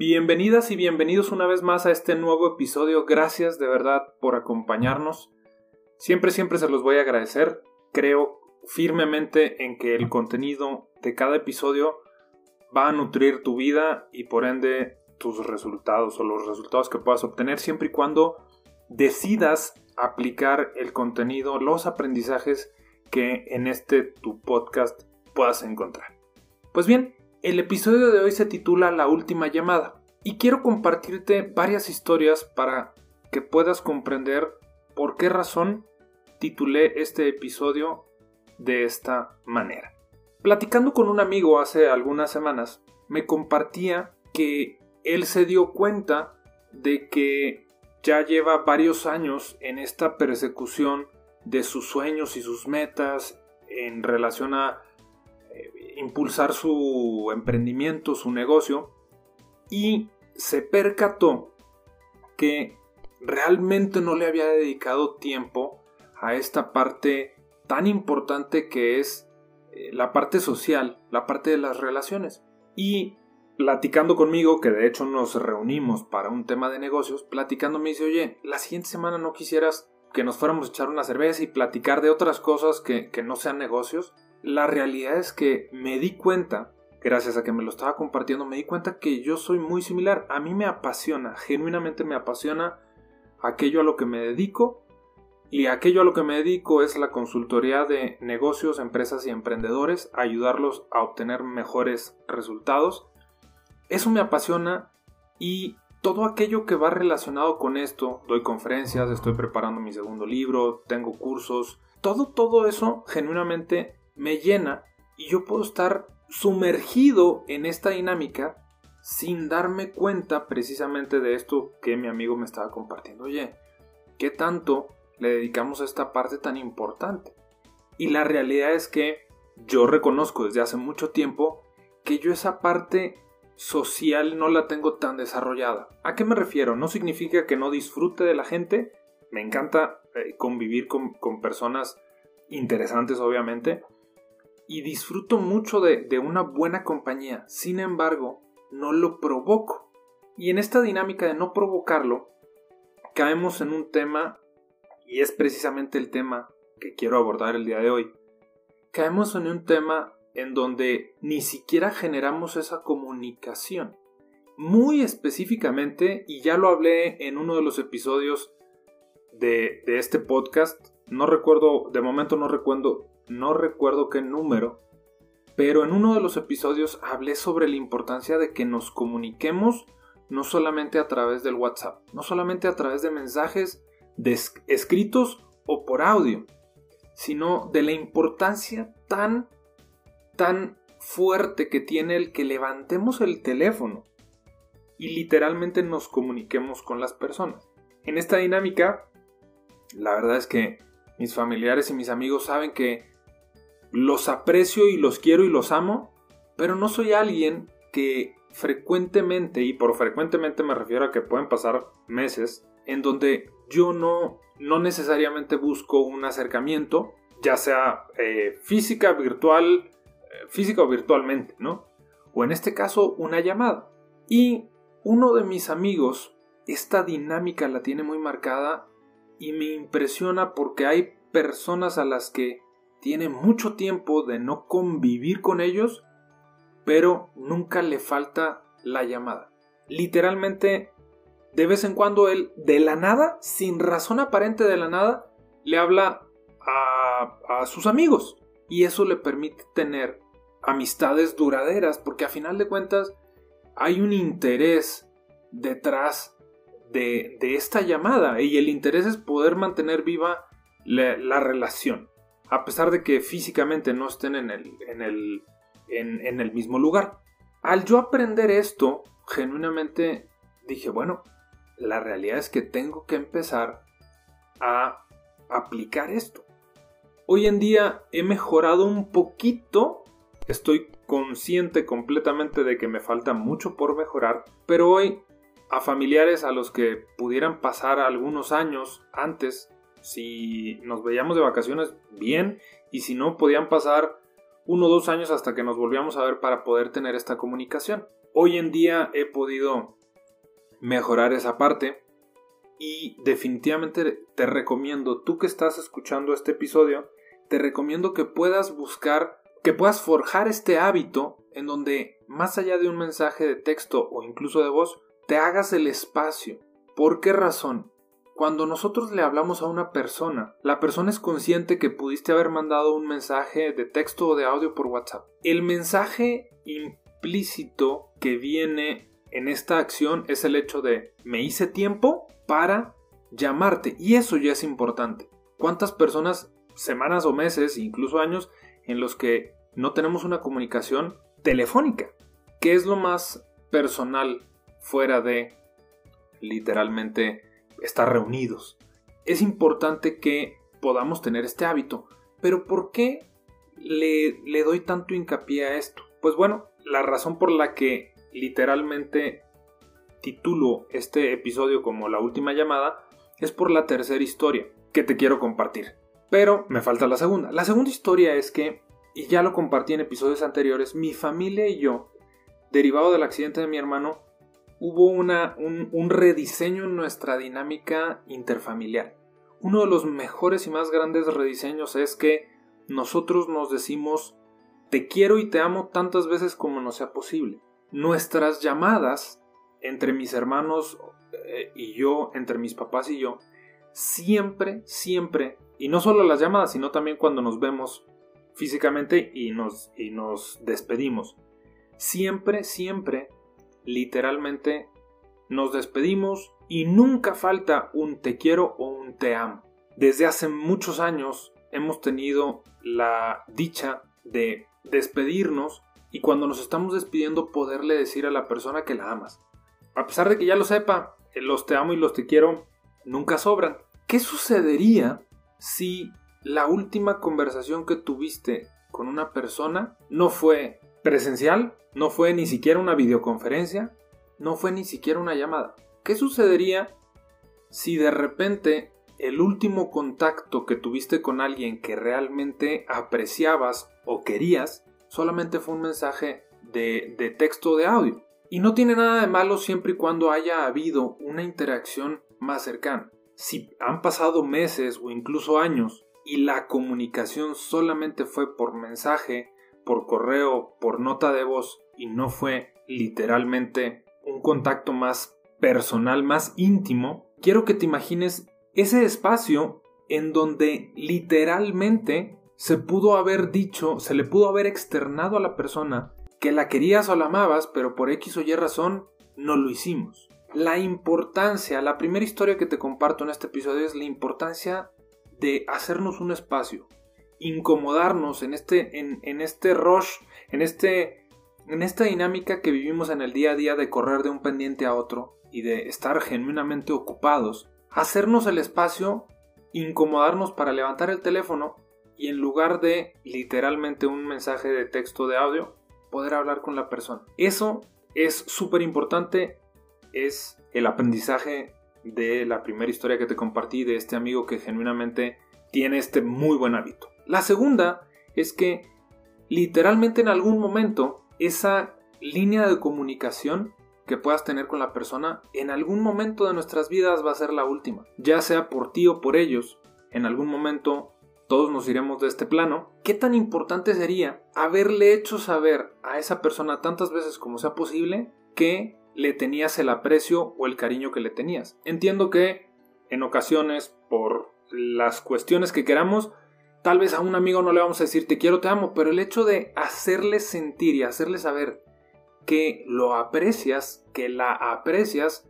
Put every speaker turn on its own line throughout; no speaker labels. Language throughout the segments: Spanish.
Bienvenidas y bienvenidos una vez más a este nuevo episodio. Gracias de verdad por acompañarnos. Siempre, siempre se los voy a agradecer. Creo firmemente en que el contenido de cada episodio va a nutrir tu vida y por ende tus resultados o los resultados que puedas obtener siempre y cuando decidas aplicar el contenido, los aprendizajes que en este tu podcast puedas encontrar. Pues bien, el episodio de hoy se titula La última llamada y quiero compartirte varias historias para que puedas comprender por qué razón titulé este episodio de esta manera. Platicando con un amigo hace algunas semanas, me compartía que él se dio cuenta de que ya lleva varios años en esta persecución de sus sueños y sus metas en relación a impulsar su emprendimiento, su negocio, y se percató que realmente no le había dedicado tiempo a esta parte tan importante que es eh, la parte social, la parte de las relaciones. Y platicando conmigo, que de hecho nos reunimos para un tema de negocios, platicando me dice, oye, la siguiente semana no quisieras que nos fuéramos a echar una cerveza y platicar de otras cosas que, que no sean negocios. La realidad es que me di cuenta, gracias a que me lo estaba compartiendo, me di cuenta que yo soy muy similar. A mí me apasiona, genuinamente me apasiona aquello a lo que me dedico. Y aquello a lo que me dedico es la consultoría de negocios, empresas y emprendedores, ayudarlos a obtener mejores resultados. Eso me apasiona y todo aquello que va relacionado con esto, doy conferencias, estoy preparando mi segundo libro, tengo cursos, todo, todo eso genuinamente me llena y yo puedo estar sumergido en esta dinámica sin darme cuenta precisamente de esto que mi amigo me estaba compartiendo. Oye, ¿qué tanto le dedicamos a esta parte tan importante? Y la realidad es que yo reconozco desde hace mucho tiempo que yo esa parte social no la tengo tan desarrollada. ¿A qué me refiero? No significa que no disfrute de la gente. Me encanta eh, convivir con, con personas interesantes, obviamente y disfruto mucho de, una buena compañía. Sin embargo, no lo provoco. Y en esta dinámica de no provocarlo, caemos en un tema, y es precisamente el tema que quiero abordar el día de hoy. Caemos en un tema en donde ni siquiera generamos esa comunicación. Muy específicamente, y ya lo hablé en uno de los episodios de, de este podcast, no recuerdo, de momento no recuerdo, no recuerdo qué número, pero en uno de los episodios hablé sobre la importancia de que nos comuniquemos no solamente a través del WhatsApp, no solamente a través de mensajes escritos o por audio, sino de la importancia tan, tan fuerte que tiene el que levantemos el teléfono y literalmente nos comuniquemos con las personas. En esta dinámica, la verdad es que mis familiares y mis amigos saben que los aprecio y los quiero y los amo, pero no soy alguien que frecuentemente, y por frecuentemente me refiero a que pueden pasar meses, en donde yo no, no necesariamente busco un acercamiento, ya sea eh, física, virtual, eh, física o virtualmente, ¿no? O en este caso, una llamada. Y uno de mis amigos, esta dinámica la tiene muy marcada y me impresiona porque hay personas a las que tiene mucho tiempo de no convivir con ellos, pero nunca le falta la llamada. Literalmente, de vez en cuando él, de la nada, sin razón aparente de la nada, le habla a, sus amigos. Y eso le permite tener amistades duraderas, porque a final de cuentas hay un interés detrás de, esta llamada, y el interés es poder mantener viva la relación. A pesar de que físicamente no estén en el, en el, en el mismo lugar. Al yo aprender esto, genuinamente dije, bueno, la realidad es que tengo que empezar a aplicar esto. Hoy en día he mejorado un poquito, estoy consciente completamente de que me falta mucho por mejorar, pero hoy a familiares a los que pudieran pasar algunos años antes, si nos veíamos de vacaciones, bien, y si no, podían pasar uno o dos años hasta que nos volvíamos a ver para poder tener esta comunicación. Hoy en día he podido mejorar esa parte y definitivamente te recomiendo, tú que estás escuchando este episodio, te recomiendo que puedas buscar, que puedas forjar este hábito en donde, más allá de un mensaje de texto o incluso de voz, te hagas el espacio. ¿Por qué razón? Cuando nosotros le hablamos a una persona, la persona es consciente que pudiste haber mandado un mensaje de texto o de audio por WhatsApp. El mensaje implícito que viene en esta acción es el hecho de me hice tiempo para llamarte y eso ya es importante. ¿Cuántas personas, semanas o meses, incluso años, en los que no tenemos una comunicación telefónica? ¿Qué es lo más personal fuera de literalmente estar reunidos? Es importante que podamos tener este hábito, pero ¿por qué le, le doy tanto hincapié a esto? Pues bueno, la razón por la que literalmente titulo este episodio como la última llamada es por la tercera historia que te quiero compartir. Pero me falta la segunda. La segunda historia es que, y ya lo compartí en episodios anteriores, mi familia y yo, derivado del accidente de mi hermano, hubo una, un, rediseño en nuestra dinámica interfamiliar. Uno de los mejores y más grandes rediseños es que nosotros nos decimos te quiero y te amo tantas veces como no sea posible. Nuestras llamadas entre mis hermanos eh, y yo, entre mis papás y yo, siempre, siempre, y no solo las llamadas, sino también cuando nos vemos físicamente y nos, y nos despedimos, siempre, siempre, literalmente, nos despedimos y nunca falta un te quiero o un te amo. Desde hace muchos años hemos tenido la dicha de despedirnos y cuando nos estamos despidiendo poderle decir a la persona que la amas. A pesar de que ya lo sepa, los te amo y los te quiero nunca sobran. ¿Qué sucedería si la última conversación que tuviste con una persona no fue presencial, no fue ni siquiera una videoconferencia, no fue ni siquiera una llamada? ¿Qué sucedería si de repente el último contacto que tuviste con alguien que realmente apreciabas o querías solamente fue un mensaje de, de texto de audio. Y no tiene nada de malo siempre y cuando haya habido una interacción más cercana. Si han pasado meses o incluso años y la comunicación solamente fue por mensaje, por correo, por nota de voz y no fue literalmente un contacto más personal, más íntimo, quiero que te imagines ese espacio en donde literalmente se pudo haber dicho, se le pudo haber externado a la persona que la querías o la amabas, pero por X o Y razón no lo hicimos. La importancia, la primera historia que te comparto en este episodio es la importancia de hacernos un espacio, incomodarnos en este, en, este rush, en, este, en esta dinámica que vivimos en el día a día de correr de un pendiente a otro y de estar genuinamente ocupados hacernos el espacio, incomodarnos para levantar el teléfono y en lugar de literalmente un mensaje de texto de audio, poder hablar con la persona. Eso es súper importante, es el aprendizaje de la primera historia que te compartí de este amigo que genuinamente tiene este muy buen hábito. La segunda es que literalmente en algún momento esa línea de comunicación que puedas tener con la persona en algún momento de nuestras vidas va a ser la última, ya sea por ti o por ellos. En algún momento todos nos iremos de este plano. ¿Qué tan importante sería haberle hecho saber a esa persona tantas veces como sea posible que le tenías el aprecio o el cariño que le tenías? Entiendo que en ocasiones por las cuestiones que queramos Tal vez a un amigo no le vamos a decir te quiero, te amo, pero el hecho de hacerle sentir y hacerle saber que lo aprecias, que la aprecias,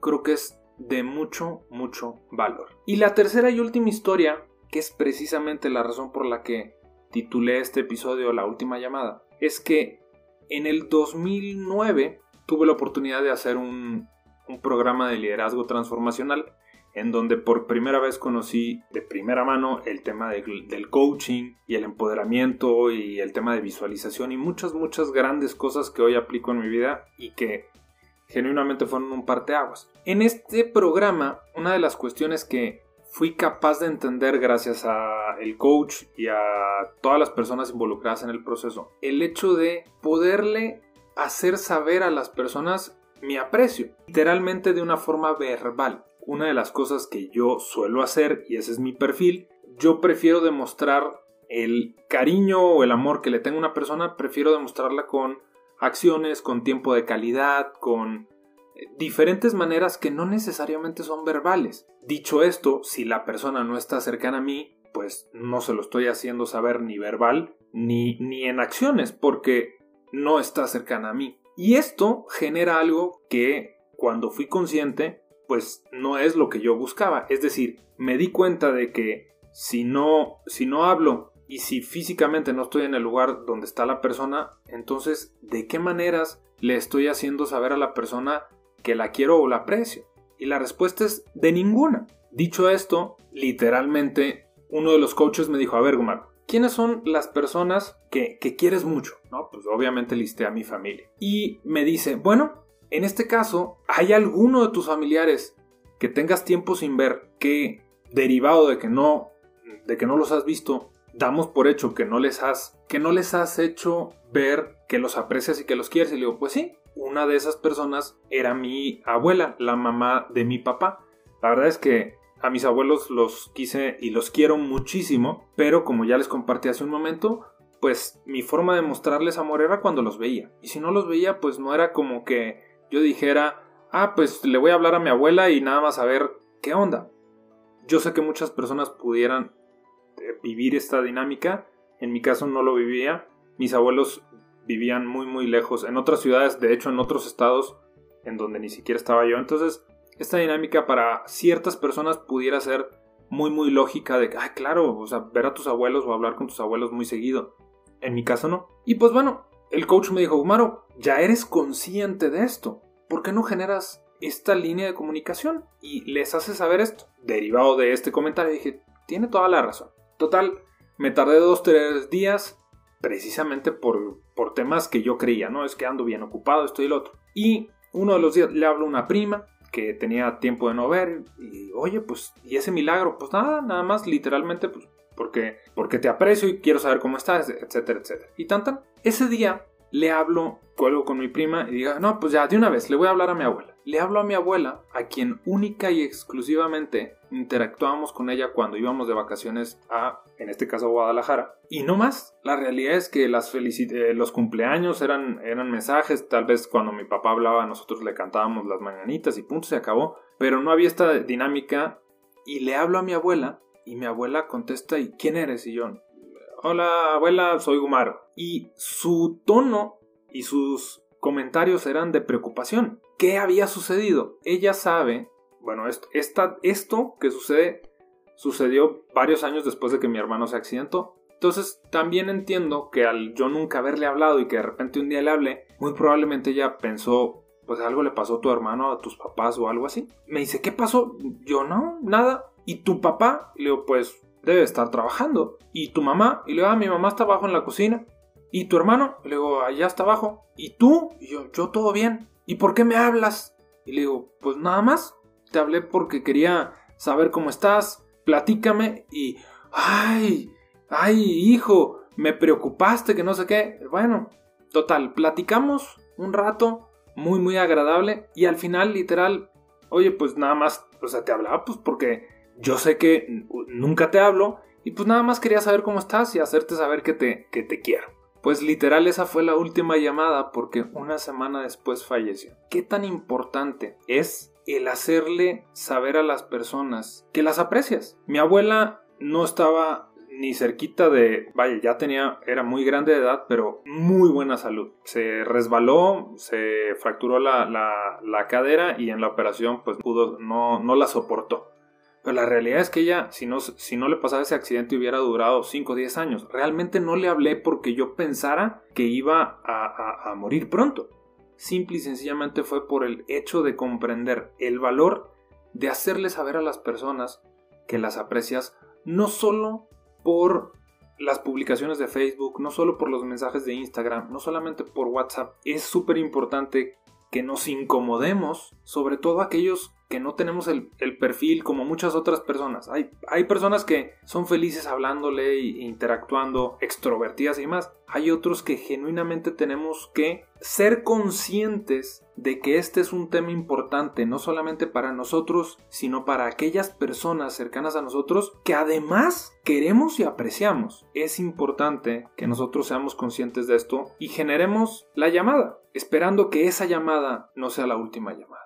creo que es de mucho, mucho valor. Y la tercera y última historia que es precisamente la razón por la que titulé este episodio La última llamada, es que en el 2009 tuve la oportunidad de hacer un, un programa de liderazgo transformacional en donde por primera vez conocí de primera mano el tema del coaching y el empoderamiento y el tema de visualización y muchas, muchas grandes cosas que hoy aplico en mi vida y que genuinamente fueron un parteaguas. En este programa, una de las cuestiones que fui capaz de entender gracias a el coach y a todas las personas involucradas en el proceso, el hecho de poderle hacer saber a las personas mi aprecio, literalmente de una forma verbal una de las cosas que yo suelo hacer, y ese es mi perfil, yo prefiero demostrar el cariño o el amor que le tengo a una persona, prefiero demostrarla con acciones, con tiempo de calidad, con eh, diferentes maneras que no necesariamente son verbales. Dicho esto, si la persona no está cercana a mí, pues no se lo estoy haciendo saber ni verbal ni, ni en acciones, porque no está cercana a mí. Y esto genera algo que cuando fui consciente pues no es lo que yo buscaba. Es decir, me di cuenta de que si no, si no hablo y si físicamente no estoy en el lugar donde está la persona, entonces, ¿de qué maneras le estoy haciendo saber a la persona que la quiero o la aprecio? Y la respuesta es de ninguna. Dicho esto, literalmente, uno de los coaches me dijo, a ver, Gumar, ¿quiénes son las personas que, que quieres mucho? No, pues obviamente listé a mi familia. Y me dice, bueno, en este caso, ¿hay alguno de tus familiares que tengas tiempo sin ver que derivado de que no de que no los has visto, damos por hecho que no les has que no les has hecho ver que los aprecias y que los quieres y le digo, pues sí, una de esas personas era mi abuela, la mamá de mi papá. La verdad es que a mis abuelos los quise y los quiero muchísimo, pero como ya les compartí hace un momento, pues mi forma de mostrarles amor era cuando los veía. Y si no los veía, pues no era como que yo dijera, ah, pues le voy a hablar a mi abuela y nada más a ver qué onda. Yo sé que muchas personas pudieran eh, vivir esta dinámica, en mi caso no lo vivía, mis abuelos vivían muy muy lejos, en otras ciudades, de hecho en otros estados en donde ni siquiera estaba yo, entonces esta dinámica para ciertas personas pudiera ser muy muy lógica de ah, claro, o sea, ver a tus abuelos o hablar con tus abuelos muy seguido. En mi caso no. Y pues bueno, el coach me dijo, Gumaro, ya eres consciente de esto. ¿Por qué no generas esta línea de comunicación y les haces saber esto? Derivado de este comentario dije, tiene toda la razón. Total, me tardé dos, tres días precisamente por, por temas que yo creía, ¿no? Es que ando bien ocupado, esto y lo otro. Y uno de los días le hablo a una prima que tenía tiempo de no ver y, oye, pues, ¿y ese milagro? Pues nada, nada más, literalmente, pues, porque, porque te aprecio y quiero saber cómo estás, etcétera, etcétera. Y tanto, ese día le hablo, cuelgo con mi prima y diga, no, pues ya, de una vez, le voy a hablar a mi abuela. Le hablo a mi abuela, a quien única y exclusivamente interactuábamos con ella cuando íbamos de vacaciones a, en este caso, Guadalajara. Y no más, la realidad es que las eh, los cumpleaños eran, eran mensajes, tal vez cuando mi papá hablaba nosotros le cantábamos las mañanitas y punto, se acabó. Pero no había esta dinámica y le hablo a mi abuela y mi abuela contesta, ¿y quién eres? Y yo, hola abuela, soy Gumaro. Y su tono y sus comentarios eran de preocupación. ¿Qué había sucedido? Ella sabe, bueno, esto, esto que sucede sucedió varios años después de que mi hermano se accidentó. Entonces también entiendo que al yo nunca haberle hablado y que de repente un día le hablé, muy probablemente ella pensó, pues algo le pasó a tu hermano, a tus papás o algo así. Me dice, ¿qué pasó? Yo no, nada. ¿Y tu papá? Le digo, pues debe estar trabajando. ¿Y tu mamá? Y le digo, ah, mi mamá está abajo en la cocina. ¿Y tu hermano? le digo, allá está abajo. ¿Y tú? Y yo, yo todo bien. ¿Y por qué me hablas? Y le digo, pues nada más. Te hablé porque quería saber cómo estás. Platícame. Y, ay, ay, hijo, me preocupaste que no sé qué. Bueno, total, platicamos un rato muy, muy agradable. Y al final, literal, oye, pues nada más, o sea, te hablaba pues porque yo sé que nunca te hablo y pues nada más quería saber cómo estás y hacerte saber que te, que te quiero. Pues literal esa fue la última llamada porque una semana después falleció. ¿Qué tan importante es el hacerle saber a las personas que las aprecias? Mi abuela no estaba ni cerquita de, vaya, ya tenía, era muy grande de edad, pero muy buena salud. Se resbaló, se fracturó la, la, la cadera y en la operación pues no, no la soportó Pero la realidad es que ella, si no, si no le pasaba ese accidente, hubiera durado 5 o 10 años. Realmente no le hablé porque yo pensara que iba a, a morir pronto. Simple y sencillamente fue por el hecho de comprender el valor de hacerle saber a las personas que las aprecias no solo por las publicaciones de Facebook, no solo por los mensajes de Instagram, no solamente por WhatsApp. Es súper importante que nos incomodemos, sobre todo aquellos que no tenemos el, perfil como muchas otras personas. Hay, hay, personas que son felices hablándole e interactuando, extrovertidas y más. Hay otros que genuinamente tenemos que ser conscientes de que este es un tema importante, no solamente para nosotros, sino para aquellas personas cercanas a nosotros que además queremos y apreciamos. Es importante que nosotros seamos conscientes de esto y generemos la llamada, esperando que esa llamada no sea la última llamada.